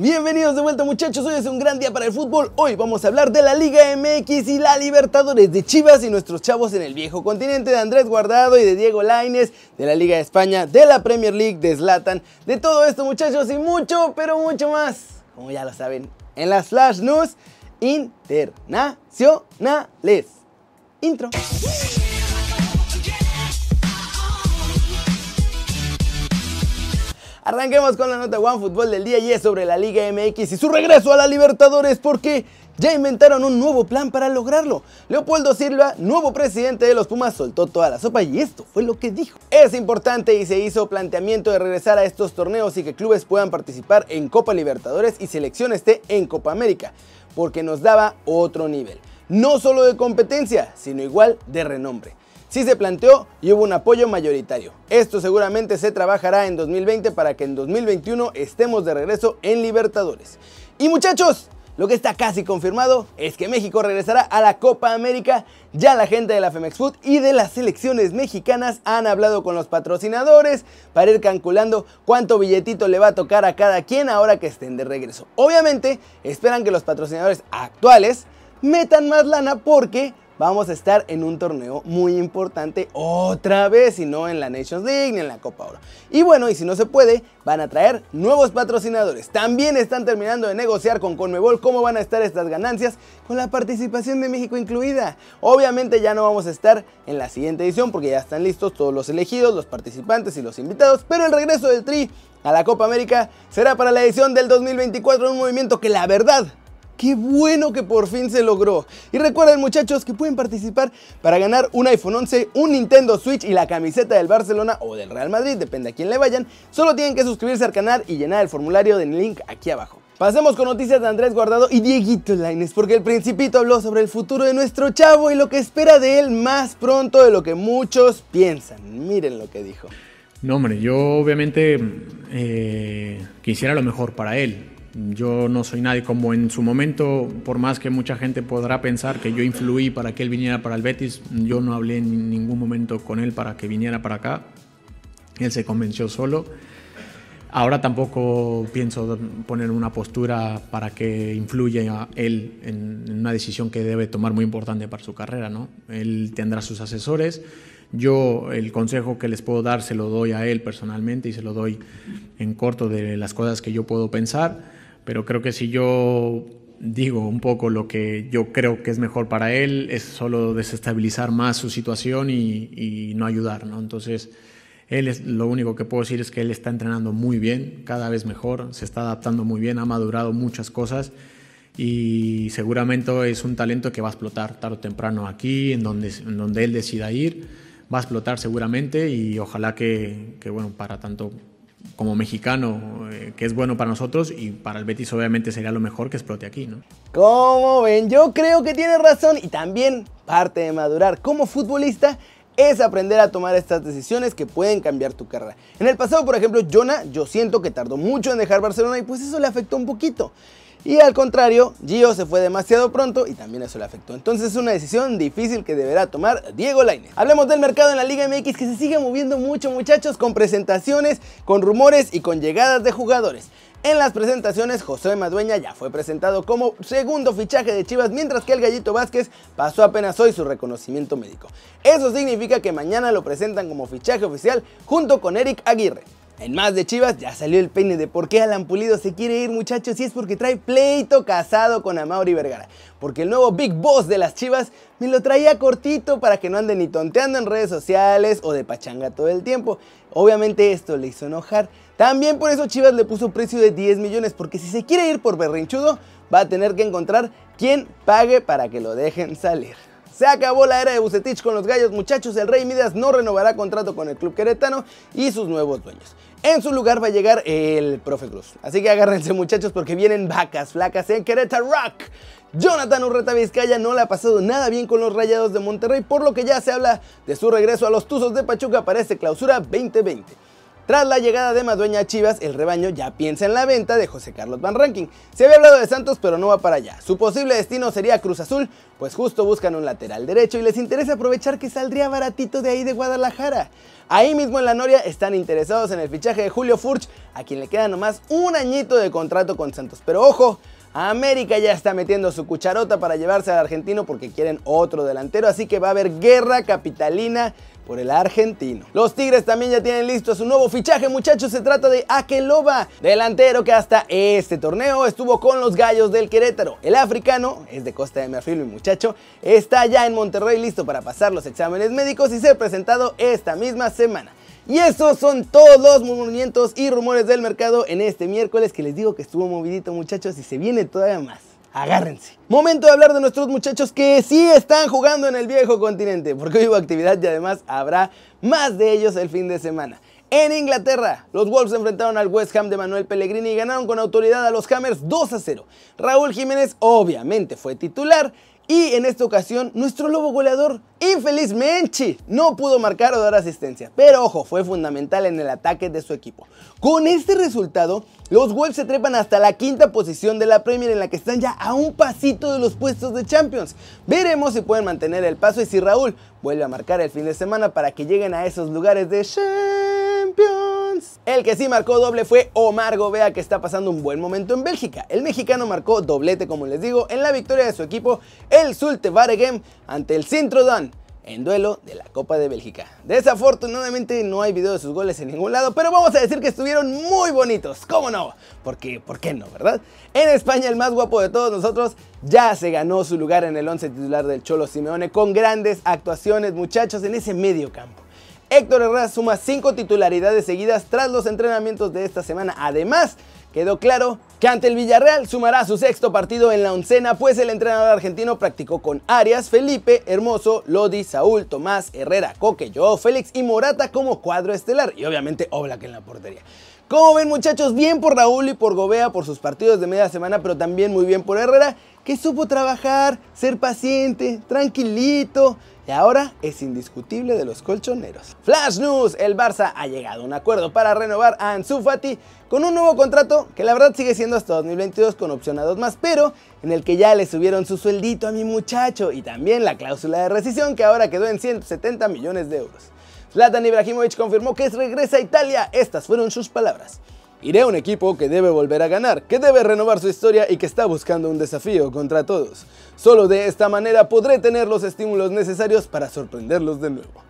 Bienvenidos de vuelta muchachos, hoy es un gran día para el fútbol. Hoy vamos a hablar de la Liga MX y la Libertadores de Chivas y nuestros chavos en el viejo continente de Andrés Guardado y de Diego Laines, de la Liga de España, de la Premier League, de Zlatan, de todo esto muchachos y mucho, pero mucho más, como ya lo saben, en las Flash News internacionales. Intro. Arranquemos con la nota One Fútbol del día y es sobre la Liga MX y su regreso a la Libertadores porque ya inventaron un nuevo plan para lograrlo. Leopoldo Silva, nuevo presidente de los Pumas, soltó toda la sopa y esto fue lo que dijo. Es importante y se hizo planteamiento de regresar a estos torneos y que clubes puedan participar en Copa Libertadores y selección esté en Copa América, porque nos daba otro nivel. No solo de competencia, sino igual de renombre sí se planteó y hubo un apoyo mayoritario. Esto seguramente se trabajará en 2020 para que en 2021 estemos de regreso en Libertadores. Y muchachos, lo que está casi confirmado es que México regresará a la Copa América. Ya la gente de la Femex Food y de las selecciones mexicanas han hablado con los patrocinadores para ir calculando cuánto billetito le va a tocar a cada quien ahora que estén de regreso. Obviamente esperan que los patrocinadores actuales metan más lana porque vamos a estar en un torneo muy importante otra vez y no en la Nations League ni en la Copa Oro. Y bueno, y si no se puede, van a traer nuevos patrocinadores. También están terminando de negociar con Conmebol cómo van a estar estas ganancias con la participación de México incluida. Obviamente ya no vamos a estar en la siguiente edición porque ya están listos todos los elegidos, los participantes y los invitados, pero el regreso del Tri a la Copa América será para la edición del 2024 un movimiento que la verdad Qué bueno que por fin se logró. Y recuerden muchachos que pueden participar para ganar un iPhone 11, un Nintendo Switch y la camiseta del Barcelona o del Real Madrid, depende a quién le vayan. Solo tienen que suscribirse al canal y llenar el formulario del link aquí abajo. Pasemos con noticias de Andrés Guardado y Dieguito Laines, porque el principito habló sobre el futuro de nuestro chavo y lo que espera de él más pronto de lo que muchos piensan. Miren lo que dijo. No, hombre, yo obviamente eh, quisiera lo mejor para él. Yo no soy nadie como en su momento, por más que mucha gente podrá pensar que yo influí para que él viniera para el Betis, yo no hablé en ningún momento con él para que viniera para acá. Él se convenció solo. Ahora tampoco pienso poner una postura para que influya él en una decisión que debe tomar muy importante para su carrera. ¿no? Él tendrá sus asesores. Yo el consejo que les puedo dar se lo doy a él personalmente y se lo doy en corto de las cosas que yo puedo pensar pero creo que si yo digo un poco lo que yo creo que es mejor para él, es solo desestabilizar más su situación y, no ayudar, ¿no? Entonces, él es, lo único que puedo decir es que él está entrenando muy bien, cada vez mejor, se está adaptando muy bien, ha madurado muchas cosas y seguramente es un talento que va a explotar tarde o temprano aquí, en donde, en donde él decida ir, va a explotar seguramente y ojalá que, que bueno, para tanto como mexicano, eh, que es bueno para nosotros y para el Betis obviamente sería lo mejor que explote aquí, ¿no? Como ven, yo creo que tiene razón y también parte de madurar como futbolista es aprender a tomar estas decisiones que pueden cambiar tu carrera. En el pasado, por ejemplo, Jonah, yo siento que tardó mucho en dejar Barcelona y pues eso le afectó un poquito. Y al contrario, Gio se fue demasiado pronto y también eso le afectó. Entonces es una decisión difícil que deberá tomar Diego Lainez. Hablemos del mercado en la Liga MX que se sigue moviendo mucho muchachos con presentaciones, con rumores y con llegadas de jugadores. En las presentaciones, José Madueña ya fue presentado como segundo fichaje de Chivas, mientras que el Gallito Vázquez pasó apenas hoy su reconocimiento médico. Eso significa que mañana lo presentan como fichaje oficial junto con Eric Aguirre. En más de Chivas ya salió el peine de por qué Alan Pulido se quiere ir muchachos y es porque trae pleito casado con Amauri Vergara. Porque el nuevo Big Boss de las Chivas me lo traía cortito para que no ande ni tonteando en redes sociales o de pachanga todo el tiempo. Obviamente esto le hizo enojar. También por eso Chivas le puso precio de 10 millones porque si se quiere ir por berrinchudo va a tener que encontrar quien pague para que lo dejen salir. Se acabó la era de Bucetich con los gallos, muchachos. El Rey Midas no renovará contrato con el club queretano y sus nuevos dueños. En su lugar va a llegar el profe Cruz. Así que agárrense, muchachos, porque vienen vacas flacas en Querétaro Rock. Jonathan Urreta Vizcaya no le ha pasado nada bien con los Rayados de Monterrey, por lo que ya se habla de su regreso a los Tuzos de Pachuca para este clausura 2020. Tras la llegada de Madueña a Chivas, el rebaño ya piensa en la venta de José Carlos Van Ranking. Se había hablado de Santos, pero no va para allá. Su posible destino sería Cruz Azul, pues justo buscan un lateral derecho y les interesa aprovechar que saldría baratito de ahí de Guadalajara. Ahí mismo en la Noria están interesados en el fichaje de Julio Furch, a quien le queda nomás un añito de contrato con Santos. Pero ojo, América ya está metiendo su cucharota para llevarse al argentino porque quieren otro delantero, así que va a haber guerra capitalina por el argentino. Los Tigres también ya tienen listo su nuevo fichaje, muchachos. Se trata de Akeloba, delantero que hasta este torneo estuvo con los gallos del Querétaro. El africano, es de Costa de Marfil, mi muchacho, está ya en Monterrey listo para pasar los exámenes médicos y ser presentado esta misma semana. Y esos son todos los movimientos y rumores del mercado en este miércoles que les digo que estuvo movidito muchachos y se viene todavía más agárrense. Momento de hablar de nuestros muchachos que sí están jugando en el viejo continente, porque hoy hubo actividad y además habrá más de ellos el fin de semana. En Inglaterra, los Wolves enfrentaron al West Ham de Manuel Pellegrini y ganaron con autoridad a los Hammers 2 a 0. Raúl Jiménez obviamente fue titular y en esta ocasión, nuestro lobo goleador, infelizmente, no pudo marcar o dar asistencia. Pero ojo, fue fundamental en el ataque de su equipo. Con este resultado, los Wolves se trepan hasta la quinta posición de la Premier en la que están ya a un pasito de los puestos de Champions. Veremos si pueden mantener el paso y si Raúl vuelve a marcar el fin de semana para que lleguen a esos lugares de El que sí marcó doble fue Omar Gobea que está pasando un buen momento en Bélgica. El mexicano marcó doblete como les digo en la victoria de su equipo el Zulte Waregem ante el Sintrodon en duelo de la Copa de Bélgica. Desafortunadamente no hay video de sus goles en ningún lado, pero vamos a decir que estuvieron muy bonitos, ¿cómo no? Porque, ¿por qué no, verdad? En España el más guapo de todos nosotros ya se ganó su lugar en el 11 titular del Cholo Simeone con grandes actuaciones, muchachos, en ese medio campo. Héctor Herrera suma 5 titularidades seguidas tras los entrenamientos de esta semana. Además, quedó claro que ante el Villarreal sumará su sexto partido en la oncena, pues el entrenador argentino practicó con Arias, Felipe, Hermoso, Lodi, Saúl, Tomás, Herrera, Coque, Joao, Félix y Morata como cuadro estelar y obviamente Oblak en la portería. Como ven muchachos, bien por Raúl y por Gobea por sus partidos de media semana, pero también muy bien por Herrera, que supo trabajar, ser paciente, tranquilito, y ahora es indiscutible de los colchoneros. Flash News, el Barça ha llegado a un acuerdo para renovar a Ansu Fati con un nuevo contrato que la verdad sigue siendo hasta 2022 con opción a dos más, pero en el que ya le subieron su sueldito a mi muchacho y también la cláusula de rescisión que ahora quedó en 170 millones de euros. Zlatan Ibrahimovic confirmó que regresa a Italia, estas fueron sus palabras. Iré a un equipo que debe volver a ganar, que debe renovar su historia y que está buscando un desafío contra todos. Solo de esta manera podré tener los estímulos necesarios para sorprenderlos de nuevo.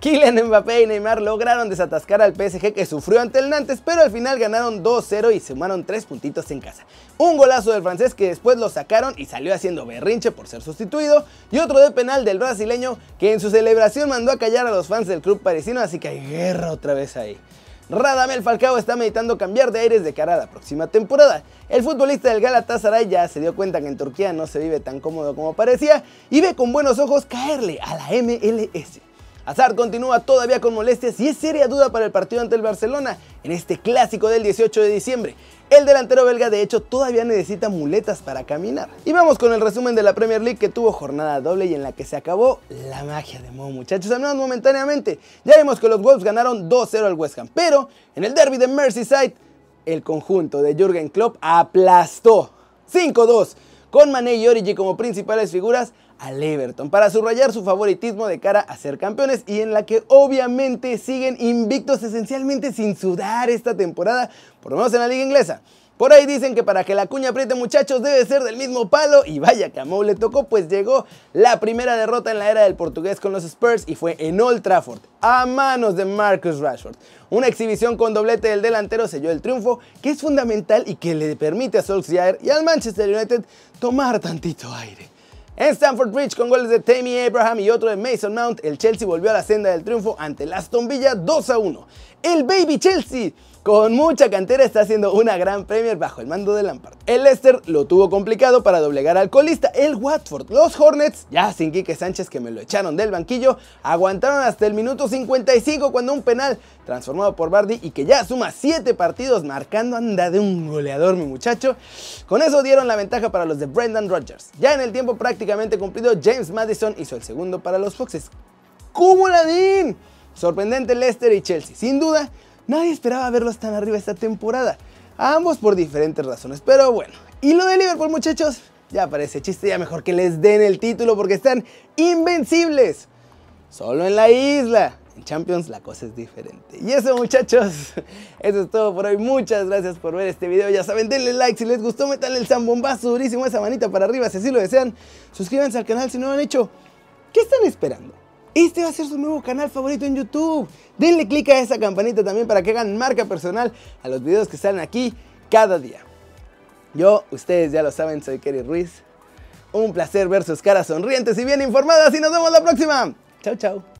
Kylian Mbappé y Neymar lograron desatascar al PSG que sufrió ante el Nantes, pero al final ganaron 2-0 y sumaron 3 puntitos en casa. Un golazo del francés que después lo sacaron y salió haciendo berrinche por ser sustituido, y otro de penal del brasileño que en su celebración mandó a callar a los fans del club parisino, así que hay guerra otra vez ahí. Radamel Falcao está meditando cambiar de aires de cara a la próxima temporada. El futbolista del Galatasaray ya se dio cuenta que en Turquía no se vive tan cómodo como parecía y ve con buenos ojos caerle a la MLS. Hazard continúa todavía con molestias y es seria duda para el partido ante el Barcelona en este clásico del 18 de diciembre. El delantero belga de hecho todavía necesita muletas para caminar. Y vamos con el resumen de la Premier League que tuvo jornada doble y en la que se acabó la magia de Mo muchachos, al menos momentáneamente. Ya vimos que los Wolves ganaron 2-0 al West Ham, pero en el derby de Merseyside el conjunto de Jürgen Klopp aplastó 5-2 con Mané y Origi como principales figuras al Everton para subrayar su favoritismo de cara a ser campeones y en la que obviamente siguen invictos esencialmente sin sudar esta temporada, por lo menos en la liga inglesa. Por ahí dicen que para que la cuña apriete muchachos debe ser del mismo palo y vaya que a Mou le tocó pues llegó la primera derrota en la era del portugués con los Spurs y fue en Old Trafford a manos de Marcus Rashford. Una exhibición con doblete del delantero selló el triunfo que es fundamental y que le permite a Solskjaer y al Manchester United tomar tantito aire. En Stamford Bridge, con goles de Tammy Abraham y otro de Mason Mount, el Chelsea volvió a la senda del triunfo ante el Aston Villa 2 a 1. El Baby Chelsea con mucha cantera está haciendo una gran Premier bajo el mando de Lampard. El Leicester lo tuvo complicado para doblegar al colista, el Watford. Los Hornets, ya sin Quique Sánchez que me lo echaron del banquillo, aguantaron hasta el minuto 55 cuando un penal transformado por Bardi y que ya suma 7 partidos marcando anda de un goleador mi muchacho. Con eso dieron la ventaja para los de Brendan Rodgers. Ya en el tiempo prácticamente cumplido, James Madison hizo el segundo para los Foxes. ¡Cómo la Sorprendente Leicester y Chelsea, sin duda nadie esperaba verlos tan arriba esta temporada. ambos por diferentes razones, pero bueno. Y lo de Liverpool, muchachos, ya parece chiste, ya mejor que les den el título porque están invencibles. Solo en la isla. En Champions la cosa es diferente. Y eso muchachos, eso es todo por hoy. Muchas gracias por ver este video. Ya saben, denle like si les gustó, metanle el zambombazo durísimo, esa manita para arriba si así lo desean. Suscríbanse al canal si no lo han hecho. ¿Qué están esperando? Este va a ser su nuevo canal favorito en YouTube. Denle click a esa campanita también para que hagan marca personal a los videos que salen aquí cada día. Yo, ustedes ya lo saben, soy Kerry Ruiz. Un placer ver sus caras sonrientes y bien informadas y nos vemos la próxima. Chao, chao.